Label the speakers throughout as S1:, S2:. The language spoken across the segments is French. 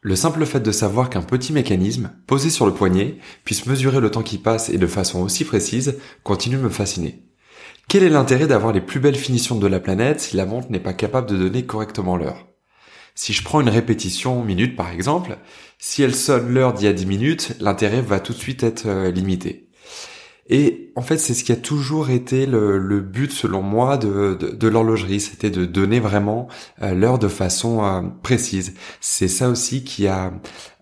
S1: Le simple fait de savoir qu'un petit mécanisme, posé sur le poignet, puisse mesurer le temps qui passe et de façon aussi précise, continue de me fasciner. Quel est l'intérêt d'avoir les plus belles finitions de la planète si la montre n'est pas capable de donner correctement l'heure? Si je prends une répétition minute par exemple, si elle sonne l'heure d'il y a 10 minutes, l'intérêt va tout de suite être euh, limité. Et en fait, c'est ce qui a toujours été le, but, selon moi, de, de, l'horlogerie, c'était de donner vraiment euh, l'heure de façon euh, précise. C'est ça aussi qui a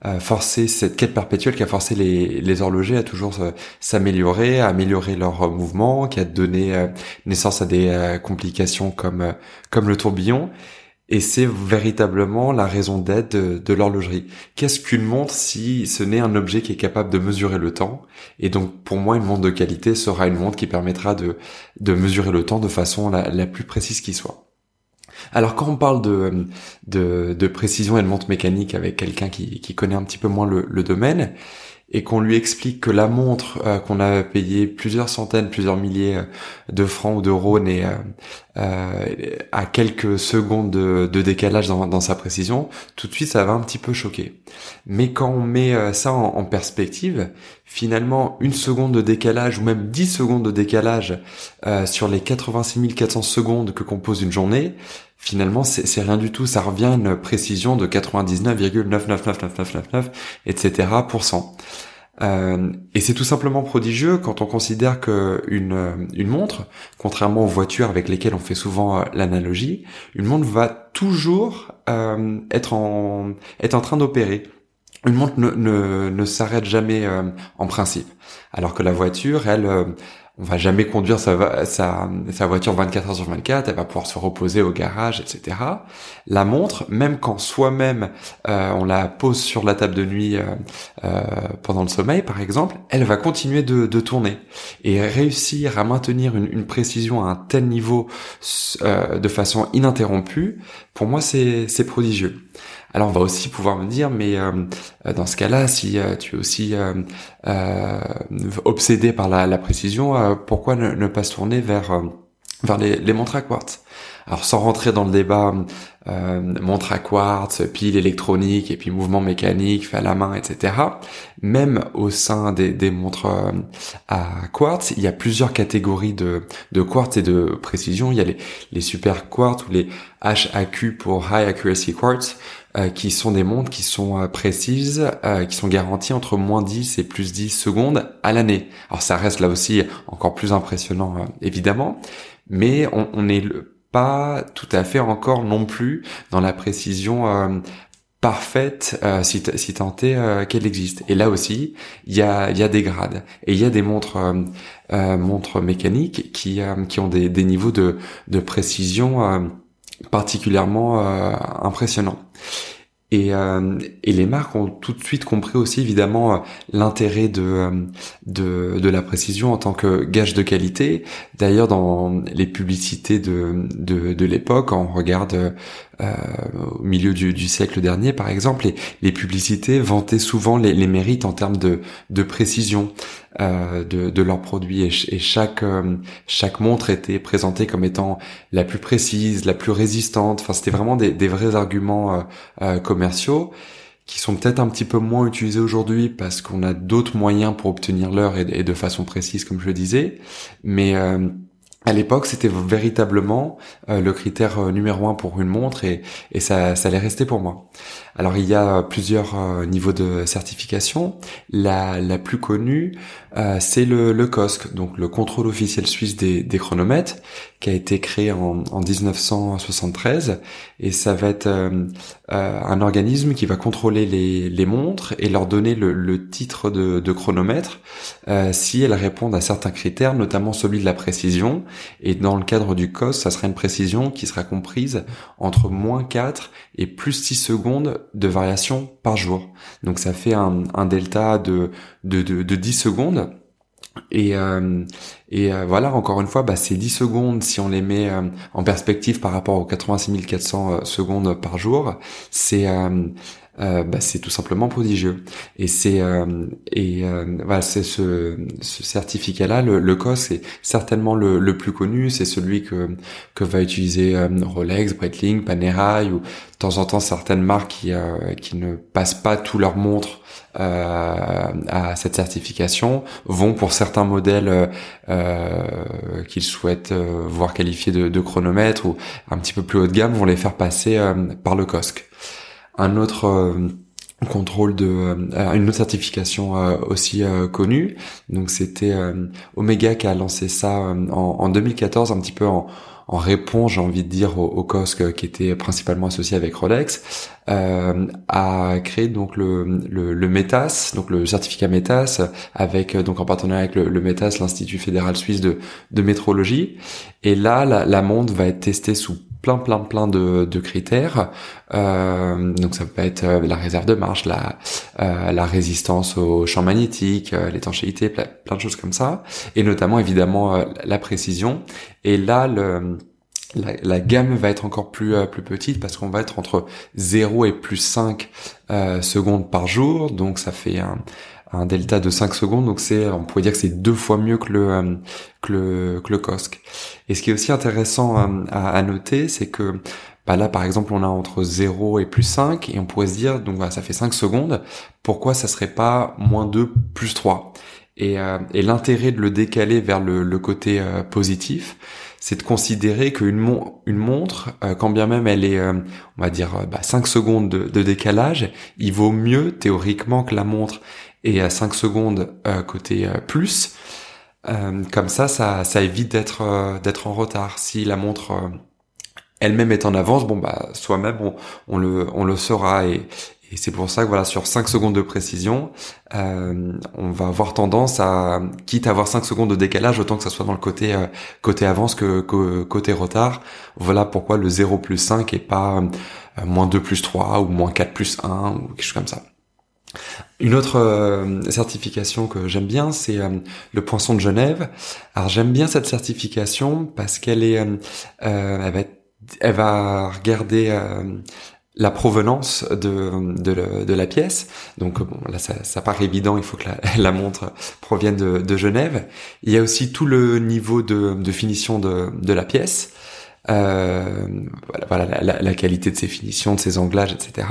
S1: euh, forcé cette quête perpétuelle, qui a forcé les, les horlogers à toujours s'améliorer, à améliorer leur mouvement, qui a donné naissance à des complications comme comme le tourbillon. Et c'est véritablement la raison d'être de, l'horlogerie. Qu'est-ce qu'une montre si ce n'est un objet qui est capable de mesurer le temps? Et donc pour moi, une montre de qualité sera une montre qui permettra de, de mesurer le temps de façon la, plus précise qui soit. Alors quand on parle de, de, de précision et de montre mécanique avec quelqu'un qui, qui connaît un petit peu moins le domaine, et qu'on lui explique que la montre euh, qu'on a payé plusieurs centaines, plusieurs milliers euh, de francs ou d'euros n'est euh, à quelques secondes de, décalage dans, sa précision, tout de suite ça va un petit peu choquer. Mais quand on met ça en, en, perspective, finalement une seconde de décalage ou même 10 secondes de décalage sur les 86 400 secondes que compose une journée, finalement c'est rien du tout, ça revient à une précision de 99,999999 etc. Euh, et c'est tout simplement prodigieux quand on considère que une, une montre, contrairement aux voitures avec lesquelles on fait souvent euh, l'analogie, une montre va toujours euh, être en être en train d'opérer. Une montre ne, ne, ne s'arrête jamais euh, en principe, alors que la voiture, elle on va jamais conduire sa, voiture 24 heures sur 24, elle va pouvoir se reposer au garage, etc. La montre, même quand soi-même euh, on la pose sur la table de nuit euh, euh, pendant le sommeil, par exemple, elle va continuer de, de tourner et réussir à maintenir une, une, précision à un tel niveau de façon ininterrompue. Pour moi, c'est prodigieux. Alors on va aussi pouvoir me dire, mais euh, dans ce cas-là, si euh, tu es aussi euh, obsédé par la, précision, pourquoi ne, pas se tourner vers vers les, les montres à quartz? Alors sans rentrer dans le débat euh, montre à quartz, pile électronique et puis mouvement mécanique fait à la main, etc. Même au sein des, des montres euh, à quartz, il y a plusieurs catégories de, de quartz et de précision. Il y a les, les super quartz ou les HAQ pour High Accuracy Quartz, euh, qui sont des montres qui sont euh, précises, euh, qui sont garanties entre moins 10 et plus 10 secondes à l'année. Alors ça reste là aussi encore plus impressionnant évidemment, mais on, on pas tout à fait encore non plus dans la précision parfaite si, si tant est qu'elle existe. Et là aussi, il y a, y a des grades. Et il y a des montres, montres mécaniques qui, qui ont des, des niveaux de, de précision particulièrement euh, impressionnant. Et, euh, et, les marques ont tout de suite compris aussi évidemment euh, l'intérêt de, de, de la précision en tant que gage de qualité. D'ailleurs, dans les publicités de, de, de l'époque, on regarde euh, au milieu du, du, siècle dernier, par exemple, les, les publicités vantaient souvent les, les, mérites en termes de, de précision euh, de, de, leurs produits et, chaque euh, chaque montre était présentée comme étant la plus précise, la plus résistante. Enfin, c'était vraiment des, des, vrais arguments euh, euh, commerciaux qui sont peut-être un petit peu moins utilisés aujourd'hui parce qu'on a d'autres moyens pour obtenir l'heure et, de façon précise, comme je le disais. Mais à l'époque, c'était véritablement euh, le critère euh, numéro un pour une montre et, ça, ça allait rester pour moi. Alors, il y a plusieurs euh, niveaux de certification. La, la plus connue, c'est le, le COSC, donc le contrôle officiel suisse des, des chronomètres, qui a été créé en, en 1973 et ça va être euh, euh, un organisme qui va contrôler les, les montres et leur donner le, le titre de, de chronomètre euh, si elles répondent à certains critères, notamment celui de la précision. Et dans le cadre du COS, ça sera une précision qui sera comprise entre moins 4 et plus 6 secondes de variation par jour. Donc ça fait un, un delta de, de, de, de 10 secondes et, euh, et euh, voilà, encore une fois, bah, ces 10 secondes, si on les met euh, en perspective par rapport aux 86 400 secondes par jour, c'est bah, c'est tout simplement prodigieux. Et c'est et voilà, c'est ce, ce certificat-là, le, le COS, c'est certainement le, le, plus connu. C'est celui que que va utiliser Rolex, Breitling, Panerai ou de temps en temps certaines marques qui qui ne passent pas tous leurs montres euh, à cette certification vont pour certains modèles euh, euh qu'ils souhaitent euh, voir qualifiés de, de chronomètre ou un petit peu plus haut de gamme vont les faire passer par le COSC. Un autre contrôle de une autre certification aussi connue donc c'était Omega qui a lancé ça en, en, 2014 un petit peu en, en réponse, j'ai envie de dire, au, au COSC qui était principalement associé avec Rolex, euh, a créé donc le, le, le, METAS, donc le certificat METAS, avec donc en partenariat avec le, le METAS, l'Institut fédéral suisse de, de métrologie. Et là, la, la montre va être testée sous plein plein plein de, de critères. Euh, donc ça peut être euh, la réserve de marche, la, euh, la résistance au champ magnétique, euh, l'étanchéité, plein, plein, de choses comme ça. Et notamment évidemment la précision. Et là, le, la, gamme va être encore plus plus petite parce qu'on va être entre 0 et plus 5 secondes par jour. Donc ça fait un, un delta de 5 secondes, donc c'est, on pourrait dire que c'est deux fois mieux que le, euh, que le, que le COSC. Et ce qui est aussi intéressant euh, à, à noter, c'est que bah là, par exemple, on a entre 0 et plus 5, et on pourrait se dire, donc voilà, ça fait 5 secondes, pourquoi ça serait pas moins 2 plus 3 Et, euh, et l'intérêt de le décaler vers le, le côté positif, c'est de considérer qu'une une montre, quand bien même elle est, on va dire, bah, 5 secondes de, de, décalage, il vaut mieux théoriquement que la montre et à 5 secondes euh, côté euh, plus. Euh, comme ça, ça, ça évite d'être d'être en retard. Si la montre elle-même est en avance, bon bah soi-même on, on, le on le saura et, et c'est pour ça que voilà sur 5 secondes de précision, on va avoir tendance à quitte à avoir 5 secondes de décalage autant que ça soit dans le côté côté avance que, que, côté retard. Voilà pourquoi le 0 plus 5 et pas moins 2 plus 3 ou moins 4 plus 1 ou quelque chose comme ça. Une autre euh, certification que j'aime bien, c'est euh, le poinçon de Genève. Alors j'aime bien cette certification parce qu'elle est, euh, elle, va regarder la provenance de, la pièce. Donc bon, là ça, paraît évident, il faut que la, montre provienne de, Genève. Il y a aussi tout le niveau de, finition de la pièce. Euh, voilà, la, la, qualité de ses finitions, de ses anglages, etc.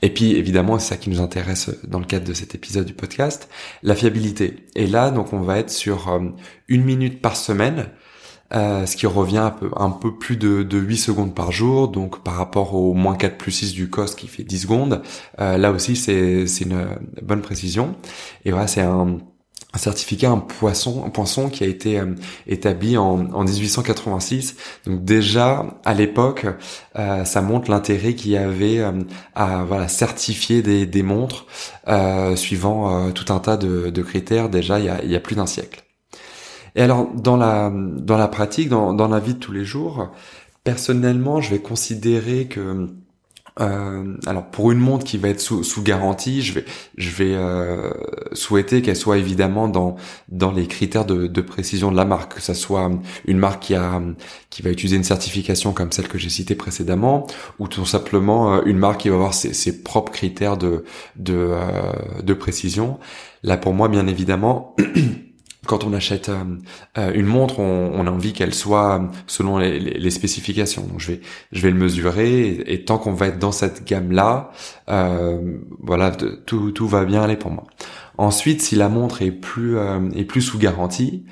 S1: Et puis évidemment, c'est ça qui nous intéresse dans le cadre de cet épisode du podcast, la fiabilité. Et là, donc, on va être sur euh, une minute par semaine. Euh, ce qui revient un peu, un peu plus de, de 8 secondes par jour, donc par rapport au moins 4 plus 6 du COS qui fait 10 secondes, euh, là aussi c'est une bonne précision. Et voilà, c'est un, un certificat un poisson un poisson qui a été euh, établi en, en, 1886 donc déjà à l'époque euh, ça montre l'intérêt qu'il y avait euh, à voilà certifier des, des montres suivant tout un tas de, de, critères déjà il y a, il y a plus d'un siècle. Et alors dans la dans la pratique dans, dans la vie de tous les jours personnellement je vais considérer que euh, alors pour une montre qui va être sous, sous garantie, je vais, je vais euh, souhaiter qu'elle soit évidemment dans dans les critères de, de, précision de la marque, que ça soit une marque qui a qui va utiliser une certification comme celle que j'ai citée précédemment, ou tout simplement euh, une marque qui va avoir ses, ses propres critères de de, euh, de précision. Là pour moi, bien évidemment. quand on achète euh, euh, une montre, on, a envie qu'elle soit selon les, spécifications. Donc je vais je vais le mesurer et, tant qu'on va être dans cette gamme là, euh, voilà, tout tout va bien aller pour moi. Ensuite, si la montre est plus est plus sous garantie,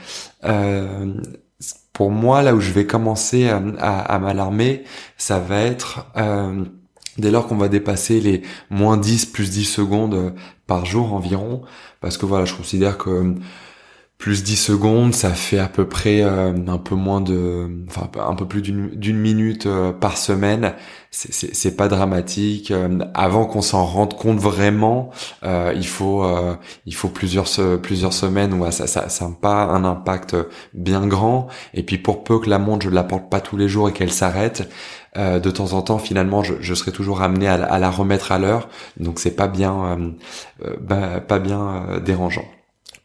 S1: pour moi là où je vais commencer à, à, m'alarmer, ça va être dès lors qu'on va dépasser les moins 10 plus 10 secondes par jour environ, parce que voilà, je considère que plus 10 secondes, ça fait à peu près euh, un peu moins de, enfin un peu plus d'une minute euh, par semaine. C'est pas dramatique. Euh, avant qu'on s'en rende compte vraiment, il faut il faut plusieurs plusieurs semaines où ça, ça ça pas un impact bien grand. Et puis pour peu que la montre je la porte pas tous les jours et qu'elle s'arrête, de temps en temps finalement je, je serai toujours amené à, la remettre à l'heure. Donc c'est pas bien bah, pas bien dérangeant.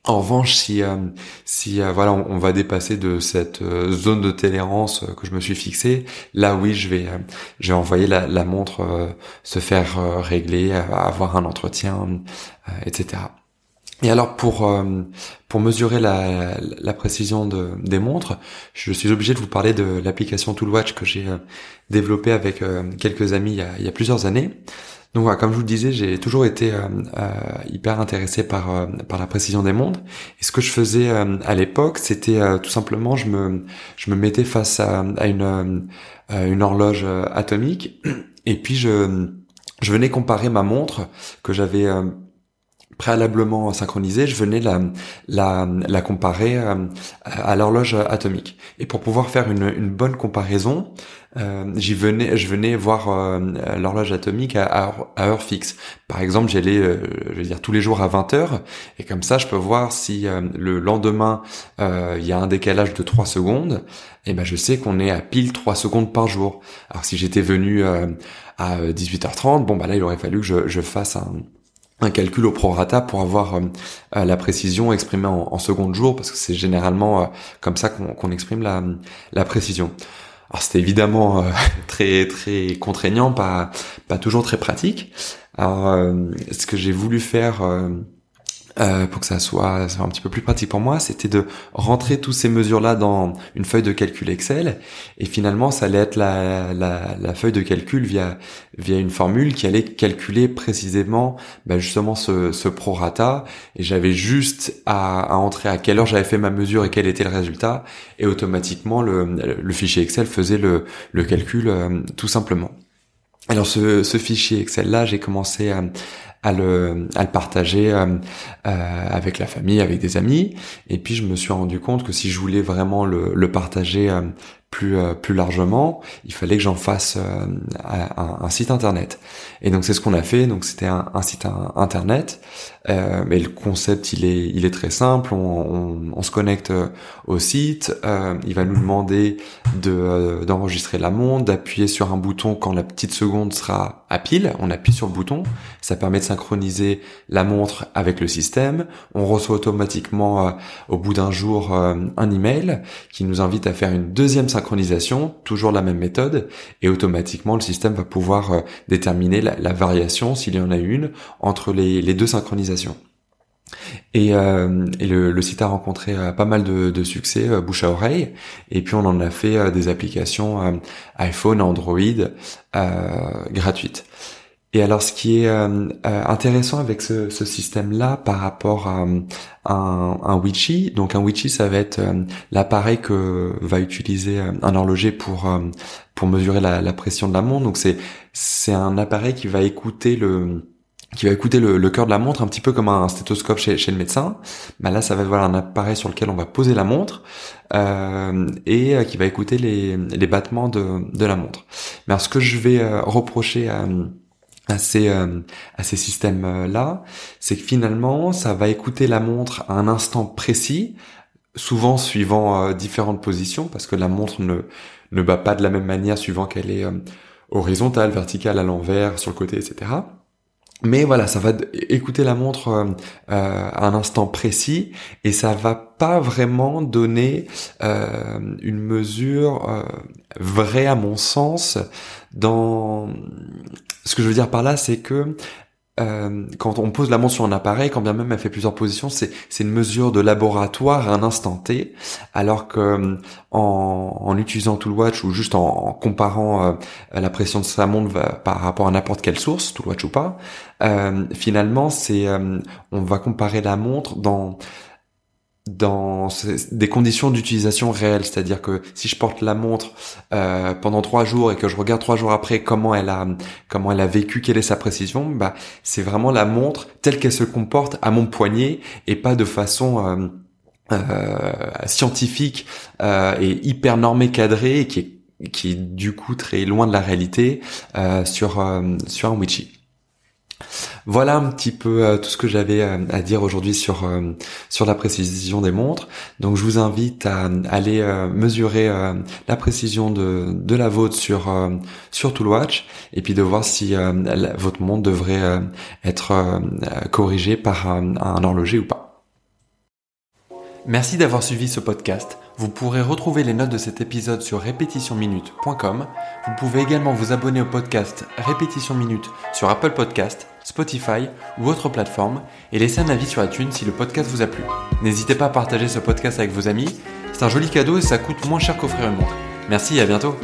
S1: En revanche, si euh, si euh, voilà, on, va dépasser de cette euh, zone de tolérance que je me suis fixée, là oui, je vais je vais envoyer la, la montre se faire régler, avoir un entretien, etc. Et alors pour pour mesurer la, la précision de, des montres, je suis obligé de vous parler de l'application Toolwatch que j'ai développée avec quelques amis il y a, il y a plusieurs années. Donc voilà, comme je vous le disais, j'ai toujours été euh, euh, hyper intéressé par euh, par la précision des mondes. Et ce que je faisais à l'époque, c'était tout simplement, je me je me mettais face à, à une une horloge atomique, et puis je je venais comparer ma montre que j'avais préalablement synchronisée, je venais la, la, la comparer à l'horloge atomique. Et pour pouvoir faire une, une bonne comparaison, euh, j'y venais, je venais voir euh, l'horloge atomique à, à, heure, fixe. Par exemple, j'allais, euh, je veux dire, tous les jours à 20 heures, et comme ça, je peux voir si le lendemain il y a un décalage de 3 secondes. Et ben, je sais qu'on est à pile 3 secondes par jour. Alors, si j'étais venu à 18h30, bon bah là, il aurait fallu que je, je fasse un un calcul au prorata pour avoir la précision exprimée en, secondes jours parce que c'est généralement comme ça qu'on exprime la, précision. Alors c'était évidemment euh, très très contraignant, pas pas toujours très pratique. Alors euh, ce que j'ai voulu faire euh, pour que ça soit, un petit peu plus pratique pour moi, c'était de rentrer toutes ces mesures-là dans une feuille de calcul Excel, et finalement, ça allait être la, la, la feuille de calcul via via une formule qui allait calculer précisément, bah, justement ce, ce prorata, et j'avais juste à, à, entrer à quelle heure j'avais fait ma mesure et quel était le résultat, et automatiquement le, le fichier Excel faisait le, le calcul euh, tout simplement. Alors ce, ce fichier Excel là, j'ai commencé à, à le, à le partager euh, euh, avec la famille, avec des amis. Et puis je me suis rendu compte que si je voulais vraiment le, le partager euh, plus euh, plus largement, il fallait que j'en fasse euh, un, un, site internet. Et donc c'est ce qu'on a fait. Donc c'était un, un, site internet. Euh, mais le concept il est il est très simple. On, on, on se connecte au site. Il va nous demander de d'enregistrer la montre, d'appuyer sur un bouton quand la petite seconde sera à pile. On appuie sur le bouton. Ça permet de synchroniser la montre avec le système. On reçoit automatiquement au bout d'un jour un email qui nous invite à faire une deuxième synchronisation synchronisation, toujours la même méthode, et automatiquement le système va pouvoir euh, déterminer la, variation, s'il y en a une, entre les, deux synchronisations. Et, euh, le, site a rencontré euh, pas mal de, succès, bouche à oreille, et puis on en a fait des applications iPhone, Android gratuites. Et alors, ce qui est euh, euh, intéressant avec ce, système-là par rapport à, un, un donc un Witchy, ça va être euh, l'appareil que va utiliser un horloger pour pour mesurer la, la, pression de la montre. Donc c'est c'est un appareil qui va écouter le qui va écouter le, le cœur de la montre un petit peu comme un stéthoscope chez, chez le médecin. Bah là, ça va être voilà, un appareil sur lequel on va poser la montre euh, et qui va écouter les, les battements de, de la montre. Mais alors, ce que je vais reprocher à à ces, euh, ces systèmes-là, c'est que finalement, ça va écouter la montre à un instant précis, souvent suivant euh, différentes positions, parce que la montre ne, ne bat pas de la même manière suivant qu'elle est euh, horizontale, verticale, à l'envers, sur le côté, etc. Mais voilà, ça va écouter la montre euh, à un instant précis et ça va pas vraiment donner euh, une mesure euh, vraie à mon sens dans ce que je veux dire par là, c'est que euh, quand on pose la montre sur un appareil, quand bien même elle fait plusieurs positions, c'est une mesure de laboratoire à un instant T, alors que euh, en, en utilisant Toolwatch ou juste en, comparant euh, la pression de sa montre par rapport à n'importe quelle source, Toolwatch ou pas, finalement c'est on va comparer la montre dans dans des conditions d'utilisation réelles, c'est-à-dire que si je porte la montre euh, pendant trois jours et que je regarde trois jours après comment elle a comment elle a vécu, quelle est sa précision, bah c'est vraiment la montre telle qu'elle se comporte à mon poignet et pas de façon euh, scientifique et hyper normé, cadré, et qui est qui est du coup très loin de la réalité sur sur un Witchy. Voilà un petit peu euh, tout ce que j'avais euh, à dire aujourd'hui sur euh, sur la précision des montres. Donc je vous invite à aller mesurer la précision de, de la vôtre sur sur Toolwatch et puis de voir si votre montre devrait être corrigée par un, un horloger ou pas. Merci d'avoir suivi ce podcast. Vous pourrez retrouver les notes de cet épisode sur répétitionminute.com. Vous pouvez également vous abonner au podcast Répétition Minute sur Apple Podcast Spotify ou autre plateforme et laissez un avis sur iTunes si le podcast vous a plu. N'hésitez pas à partager ce podcast avec vos amis, c'est un joli cadeau et ça coûte moins cher qu'offrir une montre. Merci et à bientôt